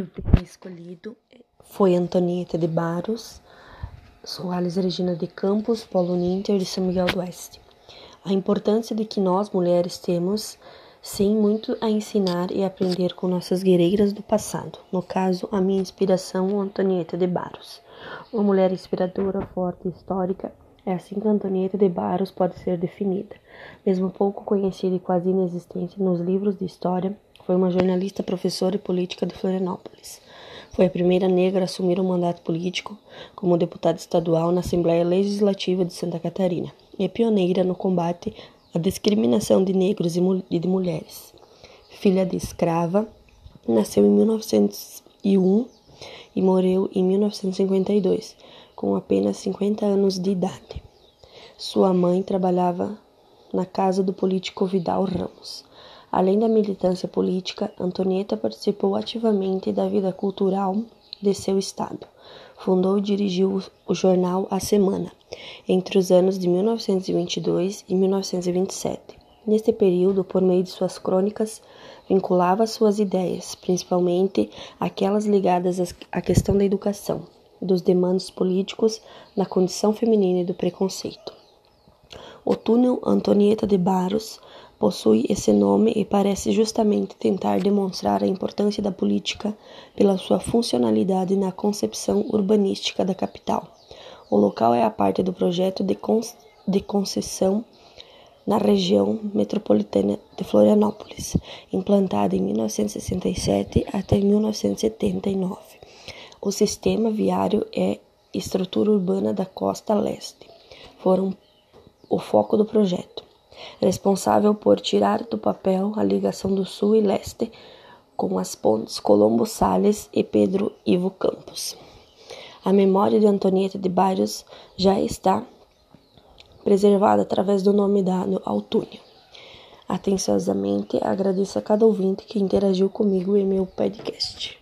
livro escolhido foi Antonieta de Barros, Soares Regina de Campos, Paulo Ninter de São Miguel do Oeste. A importância de que nós, mulheres, temos, sim, muito a ensinar e aprender com nossas guerreiras do passado. No caso, a minha inspiração, Antonieta de Barros. Uma mulher inspiradora, forte e histórica, é assim que Antonieta de Barros pode ser definida. Mesmo pouco conhecida e quase inexistente nos livros de história, foi uma jornalista, professora e política de Florianópolis. Foi a primeira negra a assumir um mandato político como deputada estadual na Assembleia Legislativa de Santa Catarina e pioneira no combate à discriminação de negros e de mulheres. Filha de escrava, nasceu em 1901 e morreu em 1952, com apenas 50 anos de idade. Sua mãe trabalhava na casa do político Vidal Ramos. Além da militância política, Antonieta participou ativamente da vida cultural de seu estado. Fundou e dirigiu o jornal A Semana entre os anos de 1922 e 1927. Neste período, por meio de suas crônicas, vinculava suas ideias, principalmente aquelas ligadas à questão da educação, dos demandos políticos, da condição feminina e do preconceito. O túnel Antonieta de Barros possui esse nome e parece justamente tentar demonstrar a importância da política pela sua funcionalidade na concepção urbanística da capital. O local é a parte do projeto de, con de concessão na região metropolitana de Florianópolis, implantada em 1967 até 1979. O sistema viário é estrutura urbana da costa leste. Foram o foco do projeto responsável por tirar do papel a ligação do sul e leste com as pontes Colombo Sales e Pedro Ivo Campos. A memória de Antonieta de Barros já está preservada através do nome dado ao túnel. Atenciosamente agradeço a cada ouvinte que interagiu comigo em meu podcast.